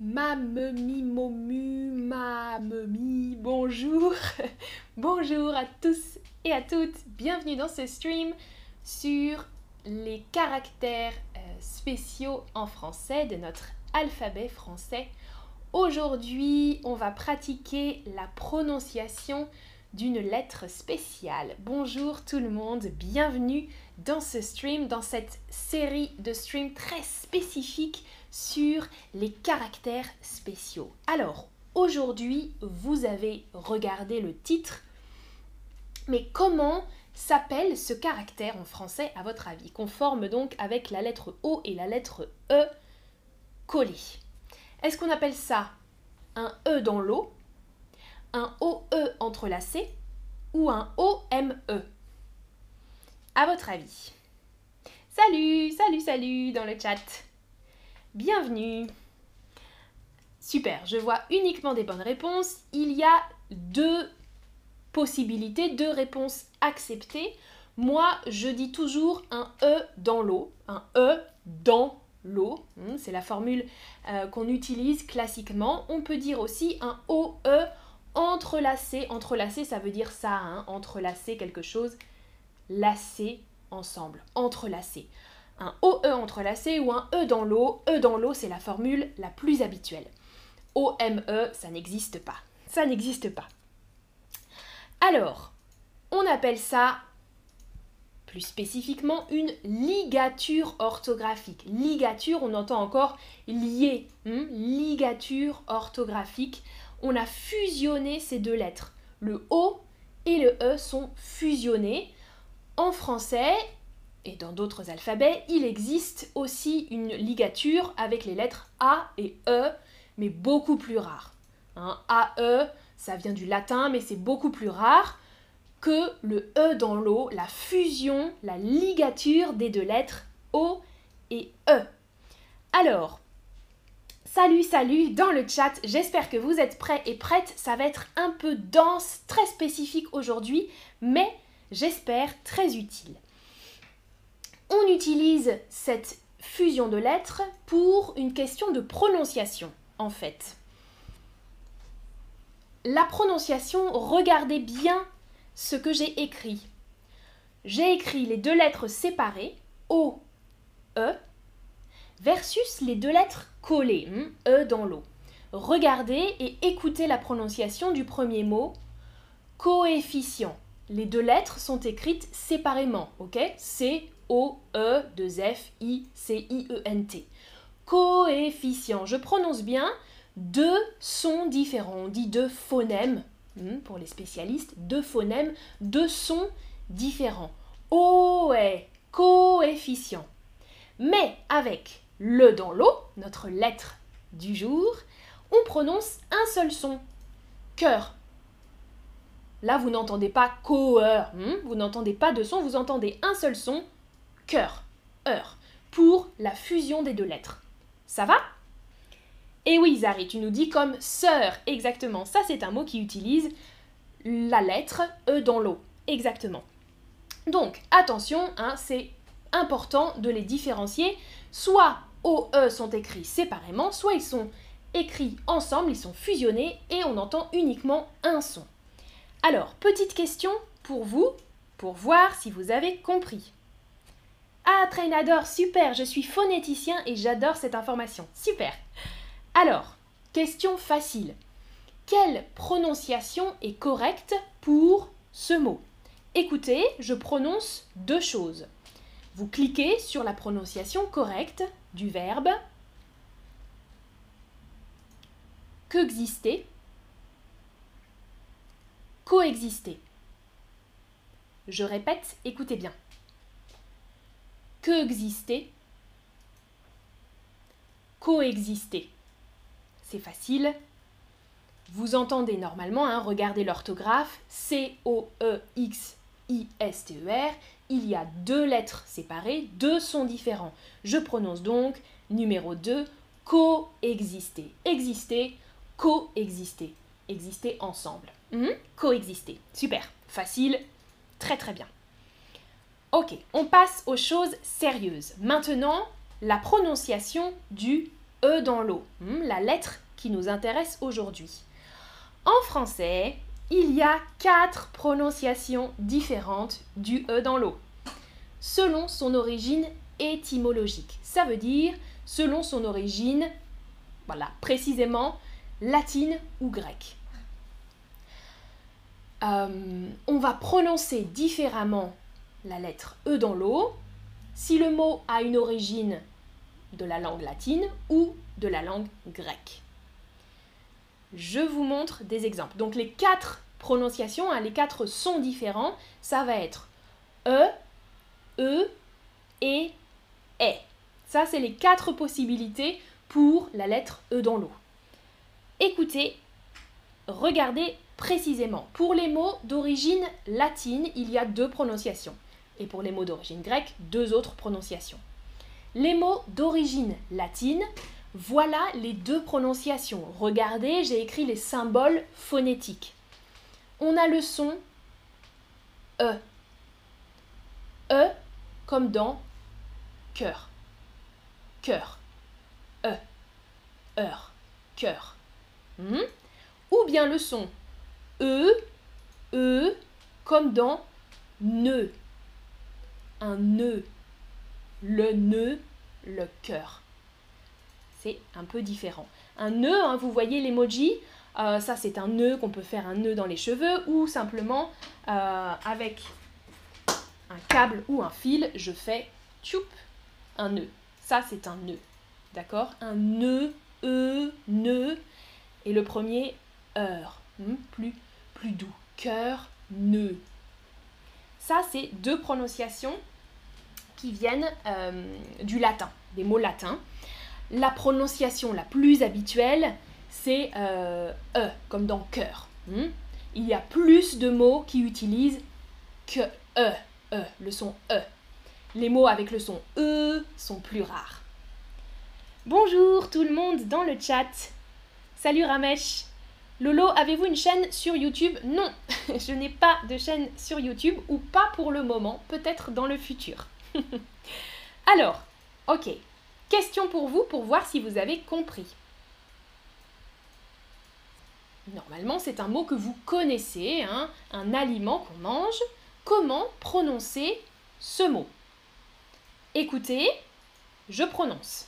Mamemi, momu, mamemi, bonjour. bonjour à tous et à toutes. Bienvenue dans ce stream sur les caractères euh, spéciaux en français de notre alphabet français. Aujourd'hui, on va pratiquer la prononciation d'une lettre spéciale. Bonjour tout le monde, bienvenue dans ce stream, dans cette série de streams très spécifiques sur les caractères spéciaux. Alors, aujourd'hui, vous avez regardé le titre, mais comment s'appelle ce caractère en français à votre avis, qu'on forme donc avec la lettre O et la lettre E collées. Est-ce qu'on appelle ça un E dans l'eau, un OE entrelacé ou un OME À votre avis. Salut, salut, salut dans le chat Bienvenue Super, je vois uniquement des bonnes réponses. Il y a deux possibilités, deux réponses acceptées. Moi, je dis toujours un E dans l'eau, un E dans l'eau. Hmm, c'est la formule euh, qu'on utilise classiquement. On peut dire aussi un OE entrelacé. Entrelacé, ça veut dire ça, hein, entrelacé quelque chose, lacé ensemble, entrelacé un OE entrelacé ou un E dans l'eau. E dans l'eau, c'est la formule la plus habituelle. OME, ça n'existe pas. Ça n'existe pas. Alors, on appelle ça plus spécifiquement une ligature orthographique. Ligature, on entend encore lié, hmm, ligature orthographique. On a fusionné ces deux lettres. Le O et le E sont fusionnés. En français, et dans d'autres alphabets, il existe aussi une ligature avec les lettres A et E, mais beaucoup plus rare. Hein, AE, ça vient du latin, mais c'est beaucoup plus rare que le E dans l'eau, la fusion, la ligature des deux lettres O et E. Alors, salut, salut dans le chat, j'espère que vous êtes prêts et prêtes, ça va être un peu dense, très spécifique aujourd'hui, mais j'espère très utile on utilise cette fusion de lettres pour une question de prononciation, en fait. La prononciation, regardez bien ce que j'ai écrit. J'ai écrit les deux lettres séparées, O, E, versus les deux lettres collées, hmm, E dans l'eau. Regardez et écoutez la prononciation du premier mot, coefficient. Les deux lettres sont écrites séparément, ok? C O-E-2-F-I-C-I-E-N-T. Coefficient. Je prononce bien. Deux sons différents. On dit deux phonèmes, hmm, pour les spécialistes, deux phonèmes, deux sons différents. O est coefficient. Mais avec le dans l'eau, notre lettre du jour, on prononce un seul son. Cœur. Là, vous n'entendez pas coeur, hmm, vous n'entendez pas de son, vous entendez un seul son, cœur, heure, pour la fusion des deux lettres. Ça va? Et oui, Zari, tu nous dis comme sœur, exactement. Ça, c'est un mot qui utilise la lettre E dans l'eau, exactement. Donc, attention, hein, c'est important de les différencier. Soit OE sont écrits séparément, soit ils sont écrits ensemble, ils sont fusionnés et on entend uniquement un son. Alors, petite question pour vous, pour voir si vous avez compris. Ah, Trainador, super, je suis phonéticien et j'adore cette information. Super. Alors, question facile. Quelle prononciation est correcte pour ce mot? Écoutez, je prononce deux choses. Vous cliquez sur la prononciation correcte du verbe qu'exister, coexister. Je répète, écoutez bien coexister, coexister. C'est facile. Vous entendez normalement, hein, regardez l'orthographe, C-O-E-X-I-S-T-E-R. Il y a deux lettres séparées, deux sons différents. Je prononce donc numéro 2, coexister. Exister, coexister. Exister ensemble. Hmm? Coexister. Super. Facile. Très très bien. Ok, on passe aux choses sérieuses. Maintenant, la prononciation du E dans l'eau, hmm, la lettre qui nous intéresse aujourd'hui. En français, il y a quatre prononciations différentes du E dans l'eau, selon son origine étymologique. Ça veut dire selon son origine, voilà, précisément latine ou grecque. Euh, on va prononcer différemment la lettre E dans l'eau si le mot a une origine de la langue latine ou de la langue grecque. Je vous montre des exemples. Donc les quatre prononciations, hein, les quatre sons différents, ça va être E, E et E. Ça, c'est les quatre possibilités pour la lettre E dans l'eau. Écoutez, regardez précisément. Pour les mots d'origine latine, il y a deux prononciations. Et pour les mots d'origine grecque, deux autres prononciations. Les mots d'origine latine, voilà les deux prononciations. Regardez, j'ai écrit les symboles phonétiques. On a le son E. E comme dans cœur. Cœur. E. Heure. Cœur. Hmm? Ou bien le son E. E comme dans nœud. Un nœud. Le nœud, le cœur c'est un peu différent. Un nœud, hein, vous voyez l'emoji, euh, ça c'est un nœud qu'on peut faire un nœud dans les cheveux ou simplement euh, avec un câble ou un fil, je fais tchoup, un nœud. Ça c'est un nœud. D'accord? Un nœud, e, nœud. Et le premier, heure. Hmm, plus, plus doux. Cœur, nœud. Ça c'est deux prononciations qui viennent euh, du latin, des mots latins. La prononciation la plus habituelle, c'est euh, E, comme dans cœur. Hmm? Il y a plus de mots qui utilisent que E, E, le son E. Les mots avec le son E sont plus rares. Bonjour tout le monde dans le chat. Salut Ramesh. Lolo, avez-vous une chaîne sur YouTube? Non, je n'ai pas de chaîne sur YouTube ou pas pour le moment, peut-être dans le futur. Alors, ok, Question pour vous pour voir si vous avez compris. Normalement, c'est un mot que vous connaissez, hein, un aliment qu'on mange. Comment prononcer ce mot? Écoutez, je prononce.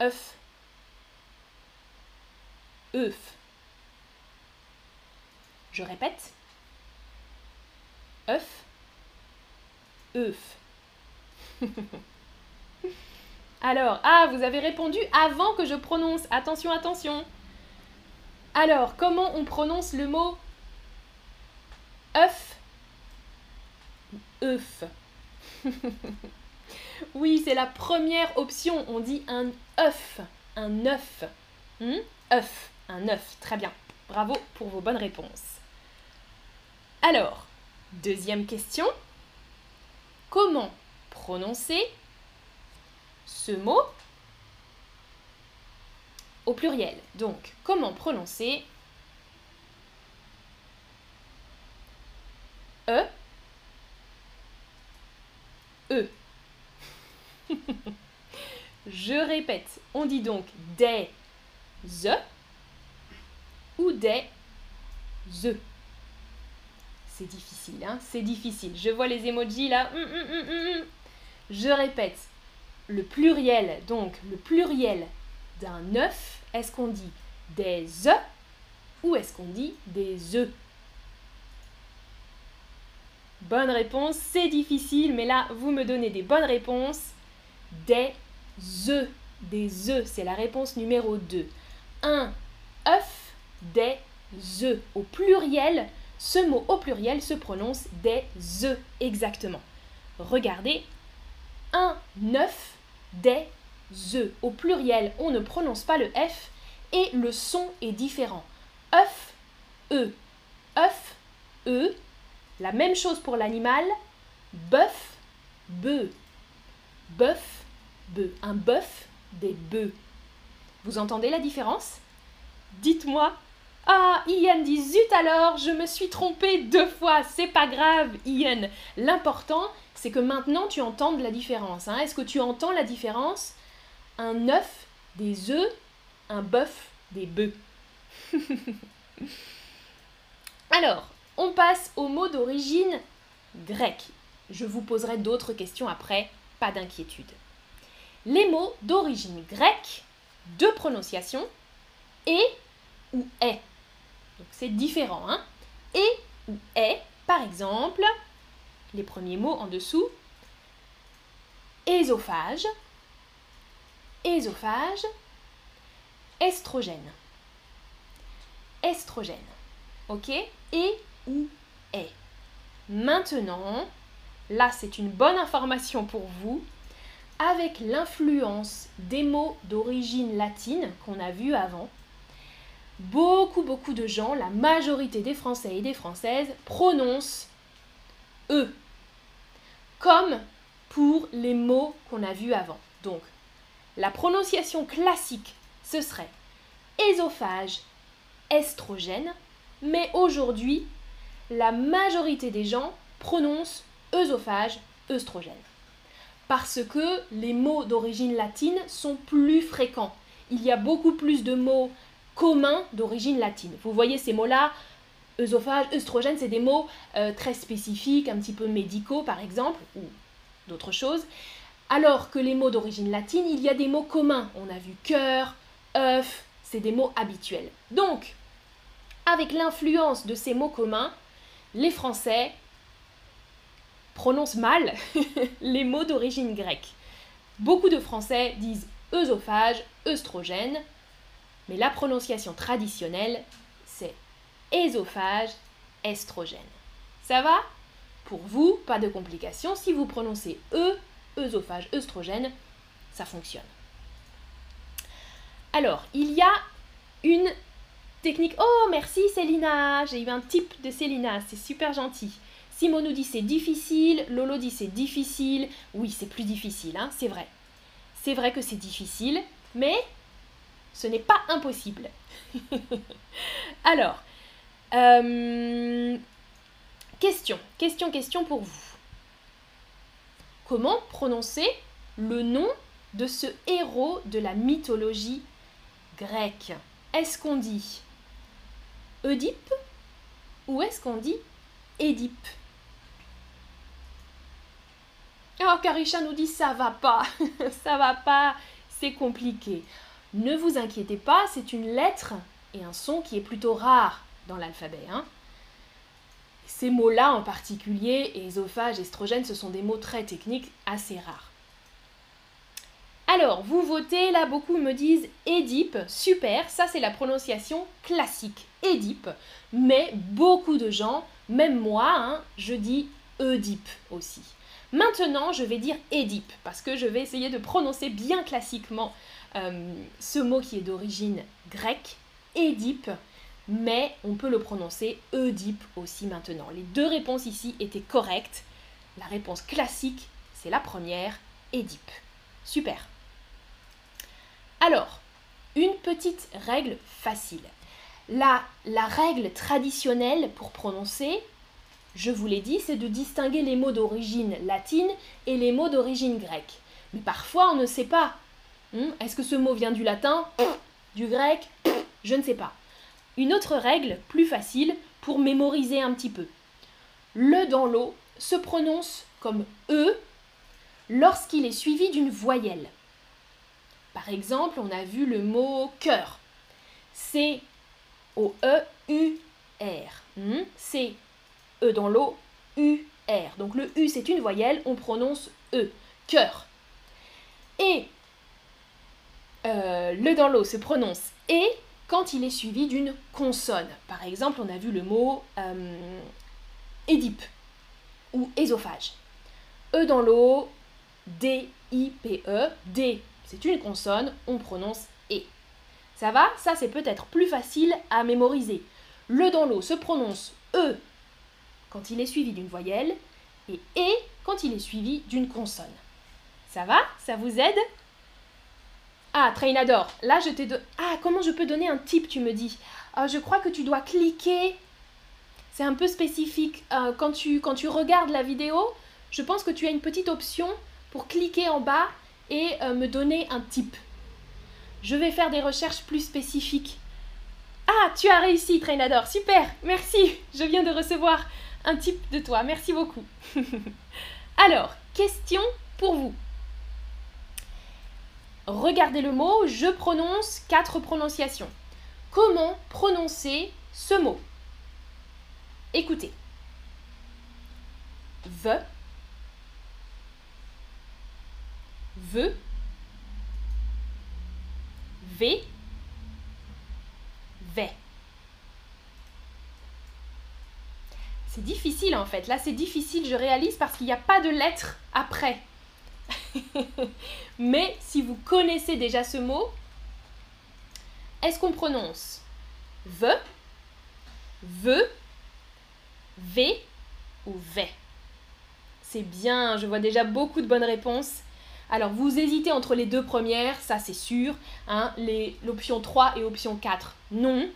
œuf, œuf. Je répète. œuf, œuf. Alors, ah, vous avez répondu avant que je prononce. Attention, attention. Alors, comment on prononce le mot œuf œuf Oui, c'est la première option. On dit un œuf. Un œuf. Hmm? œuf. Un œuf. Très bien. Bravo pour vos bonnes réponses. Alors, deuxième question. Comment prononcer ce mot au pluriel? Donc, comment prononcer E E? Je répète, on dit donc des ou des ze. C'est difficile, hein C'est difficile. Je vois les emojis là. Hum, hum, hum, Je répète, le pluriel, donc le pluriel d'un œuf, est-ce qu'on dit des œufs ou est-ce qu'on dit des œufs? Bonne réponse, c'est difficile, mais là, vous me donnez des bonnes réponses. Des œufs, des œufs, c'est la réponse numéro 2. Un œuf, des œufs. Au pluriel, ce mot au pluriel se prononce des œufs, exactement. Regardez, un œuf, des œufs. Au pluriel, on ne prononce pas le F et le son est différent. œuf, E. œuf, E. La même chose pour l'animal. Bœuf, bœuf. Bœuf, bœuf. Un bœuf, des bœufs. Vous entendez la différence? Dites-moi. Ah, Ian dit zut alors, je me suis trompée deux fois. C'est pas grave, Ian. L'important, c'est que maintenant tu entends la différence. Hein. Est-ce que tu entends la différence? Un œuf, des œufs, un bœuf, des bœufs. Alors, on passe aux mots d'origine grecque. Je vous poserai d'autres questions après, pas d'inquiétude. Les mots d'origine grecque, de prononciation, et ou est. Donc c'est différent, hein Et ou est, par exemple, les premiers mots en dessous, ésophage, ésophage, estrogène. Estrogène. Ok? Et ou est. Maintenant, là c'est une bonne information pour vous, avec l'influence des mots d'origine latine qu'on a vu avant, beaucoup beaucoup de gens, la majorité des Français et des Françaises, prononcent E, comme pour les mots qu'on a vus avant. Donc, la prononciation classique, ce serait ésophage, estrogène, mais aujourd'hui, la majorité des gens prononcent œsophage, œstrogène. Parce que les mots d'origine latine sont plus fréquents. Il y a beaucoup plus de mots communs d'origine latine. Vous voyez ces mots-là, œsophage, œstrogène, c'est des mots euh, très spécifiques, un petit peu médicaux par exemple, ou d'autres choses. Alors que les mots d'origine latine, il y a des mots communs. On a vu cœur, œuf, c'est des mots habituels. Donc, avec l'influence de ces mots communs, les Français prononcent mal les mots d'origine grecque. Beaucoup de Français disent œsophage, œstrogène, mais la prononciation traditionnelle, c'est ésophage, estrogène. Ça va? Pour vous, pas de complications. Si vous prononcez E, œsophage, œstrogène, ça fonctionne. Alors, il y a une technique. Oh, merci Célina J'ai eu un type de Célina, c'est super gentil. Simon nous dit c'est difficile, Lolo dit c'est difficile. Oui, c'est plus difficile, hein, c'est vrai. C'est vrai que c'est difficile, mais ce n'est pas impossible. Alors, euh, question, question, question pour vous. Comment prononcer le nom de ce héros de la mythologie grecque? Est-ce qu'on dit Oedipe ou est-ce qu'on dit Édipe? Oh, Karisha nous dit ça va pas, ça va pas, c'est compliqué. Ne vous inquiétez pas, c'est une lettre et un son qui est plutôt rare dans l'alphabet. Hein. Ces mots-là en particulier, ésophage, estrogène, ce sont des mots très techniques, assez rares. Alors, vous votez, là beaucoup me disent Édipe, super, ça c'est la prononciation classique, Édipe, mais beaucoup de gens, même moi, hein, je dis Oedipe aussi. Maintenant, je vais dire Édipe, parce que je vais essayer de prononcer bien classiquement ce mot qui est d'origine grecque, Édipe, mais on peut le prononcer Oedipe aussi maintenant. Les deux réponses ici étaient correctes. La réponse classique, c'est la première, Édipe. Super. Alors, une petite règle facile. La, la règle traditionnelle pour prononcer, je vous l'ai dit, c'est de distinguer les mots d'origine latine et les mots d'origine grecque. Mais parfois, on ne sait pas. Hmm, est-ce que ce mot vient du latin Du grec Je ne sais pas. Une autre règle, plus facile, pour mémoriser un petit peu. Le dans l'eau se prononce comme E lorsqu'il est suivi d'une voyelle. Par exemple, on a vu le mot cœur. C O E U R. C E dans l'eau U R. Donc le U c'est une voyelle, on prononce E. Cœur. Et euh, le dans l'eau se prononce et quand il est suivi d'une consonne. Par exemple, on a vu le mot euh, édipe ou ésophage. E dans l'eau, D, I, P, E, D c'est une consonne, on prononce E. Ça va? Ça, c'est peut-être plus facile à mémoriser. Le dans l'eau se prononce E quand il est suivi d'une voyelle et E quand il est suivi d'une consonne. Ça va? Ça vous aide? Ah, Trainador, là je t'ai... De... Ah, comment je peux donner un type, tu me dis? Ah, Je crois que tu dois cliquer. C'est un peu spécifique. Euh, quand, tu, quand tu regardes la vidéo, je pense que tu as une petite option pour cliquer en bas et euh, me donner un type. Je vais faire des recherches plus spécifiques. Ah, tu as réussi, Trainador, super, merci. Je viens de recevoir un type de toi, merci beaucoup. Alors, question pour vous. Regardez le mot, je prononce quatre prononciations. Comment prononcer ce mot? Écoutez. V. V. V. V. C'est difficile en fait. Là, c'est difficile, je réalise, parce qu'il n'y a pas de lettre après. Mais si vous connaissez déjà ce mot, est-ce qu'on prononce V, V, V ou V? C'est bien, je vois déjà beaucoup de bonnes réponses. Alors, vous hésitez entre les deux premières, ça c'est sûr. Hein, L'option 3 et option 4, non.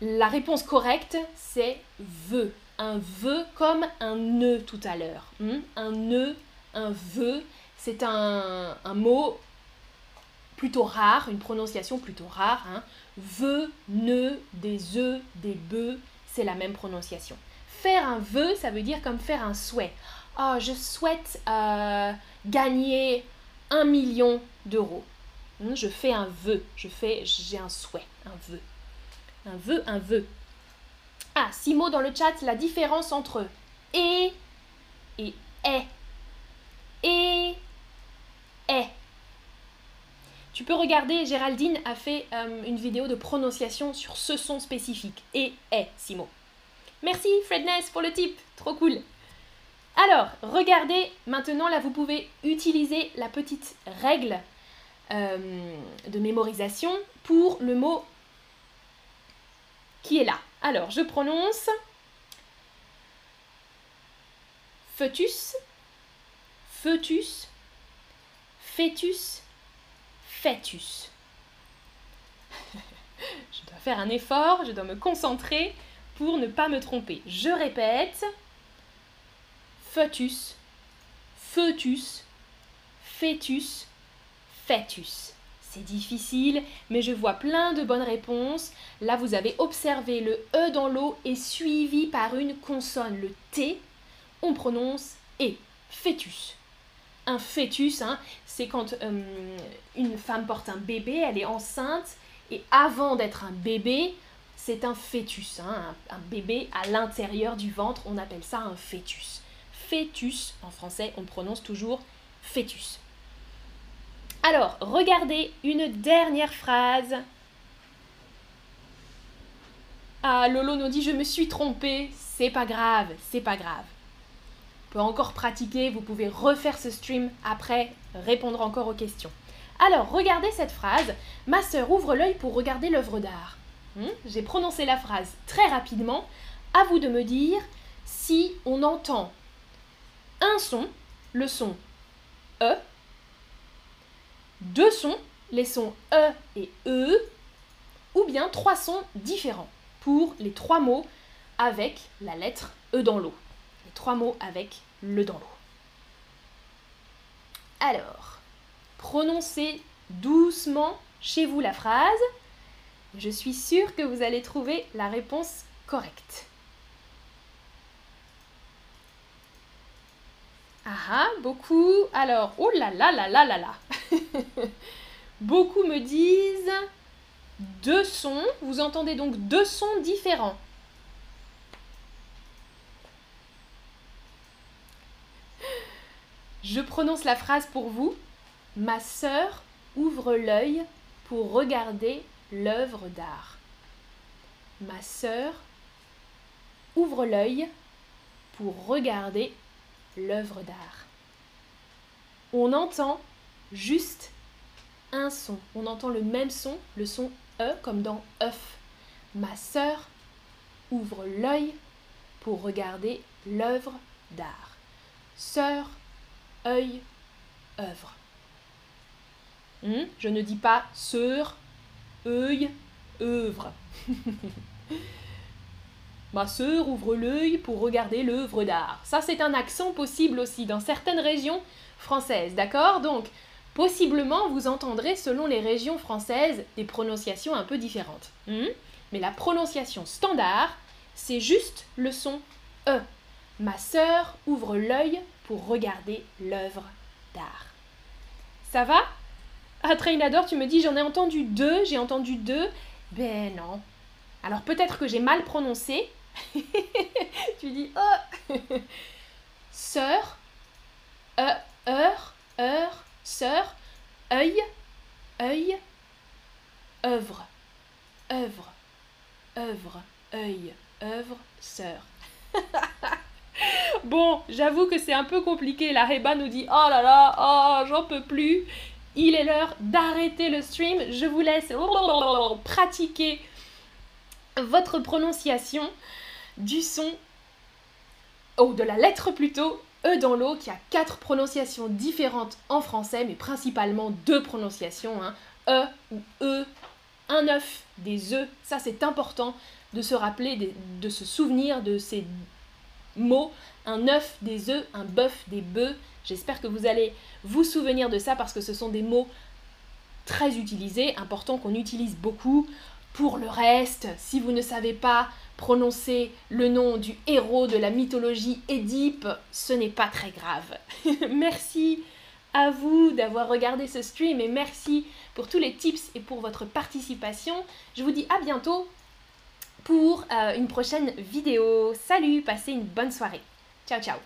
La réponse correcte, c'est veut. Un vœu comme un nœud tout à l'heure. Hmm? Un nœud, un vœu, c'est un, mot plutôt rare, une prononciation plutôt rare. Hein. Vœu, nœud, des œufs, des bœufs, c'est la même prononciation. Faire un vœu, ça veut dire comme faire un souhait. Oh, je souhaite euh, gagner un million d'euros. Hmm? Je fais un vœu, je fais, j'ai un souhait, un vœu. Un vœu, un vœu. Ah, six mots dans le chat, la différence entre et et est. Et est. Tu peux regarder, Géraldine a fait euh, une vidéo de prononciation sur ce son spécifique. Et est, six mots. Merci Fredness pour le tip, trop cool. Alors, regardez, maintenant là vous pouvez utiliser la petite règle euh, de mémorisation pour le mot qui est là. Alors, je prononce fœtus, fœtus, fœtus, fœtus. je dois faire un effort, je dois me concentrer pour ne pas me tromper. Je répète fœtus, fœtus, fœtus, fœtus. C'est difficile, mais je vois plein de bonnes réponses. Là, vous avez observé le E dans l'eau est suivi par une consonne, le T. On prononce E, fœtus. Un fœtus, hein, c'est quand euh, une femme porte un bébé, elle est enceinte, et avant d'être un bébé, c'est un fœtus. Hein, un, un bébé à l'intérieur du ventre, on appelle ça un fœtus. Fœtus, en français, on prononce toujours fœtus. Alors, regardez une dernière phrase. Ah, Lolo nous dit je me suis trompée. C'est pas grave, c'est pas grave. Peut encore pratiquer, vous pouvez refaire ce stream après, répondre encore aux questions. Alors, regardez cette phrase. Ma sœur ouvre l'œil pour regarder l'œuvre d'art. Hmm, j'ai prononcé la phrase très rapidement. À vous de me dire si on entend un son, le son E, deux sons, les sons E et E, ou bien trois sons différents pour les trois mots avec la lettre E dans l'eau. Trois mots avec le dans l'eau. Alors, prononcez doucement chez vous la phrase. Je suis sûre que vous allez trouver la réponse correcte. Ah ah, beaucoup. Alors, oh là là là là là là. beaucoup me disent deux sons. Vous entendez donc deux sons différents. Je prononce la phrase pour vous. Ma sœur ouvre l'œil pour regarder l'œuvre d'art. Ma sœur ouvre l'œil pour regarder l'œuvre d'art. On entend juste un son. On entend le même son, le son E comme dans œuf. Ma sœur ouvre l'œil pour regarder l'œuvre d'art. Sœur, œil, œuvre. Hmm? Je ne dis pas sœur, œil, œuvre. Ma sœur ouvre l'œil pour regarder l'œuvre d'art. Ça, c'est un accent possible aussi dans certaines régions françaises, d'accord? Donc, Possiblement, vous entendrez selon les régions françaises des prononciations un peu différentes. Hmm? Mais la prononciation standard, c'est juste le son E. Ma sœur ouvre l'œil pour regarder l'œuvre d'art. Ça va? Ah, Trainador, tu me dis j'en ai entendu deux, j'ai entendu deux. Ben non. Alors peut-être que j'ai mal prononcé. tu dis oh Sœur, e, heure, heure, sœur, œil, œil, œuvre, œuvre, œuvre, œil, œuvre, sœur. bon, j'avoue que c'est un peu compliqué. La Reba nous dit Oh là là, oh, j'en peux plus. Il est l'heure d'arrêter le stream. Je vous laisse pratiquer votre prononciation du son, ou de la lettre plutôt, E dans l'eau, qui a quatre prononciations différentes en français, mais principalement deux prononciations, hein. E ou E, un œuf, des E, ça c'est important de se rappeler, de, se souvenir de ces mots, un œuf, des œufs, un bœuf, des bœufs. J'espère que vous allez vous souvenir de ça parce que ce sont des mots très utilisés, important qu'on utilise beaucoup. Pour le reste, si vous ne savez pas prononcer le nom du héros de la mythologie Édipe, ce n'est pas très grave. merci à vous d'avoir regardé ce stream et merci pour tous les tips et pour votre participation. Je vous dis à bientôt pour euh, une prochaine vidéo. Salut, passez une bonne soirée. Ciao ciao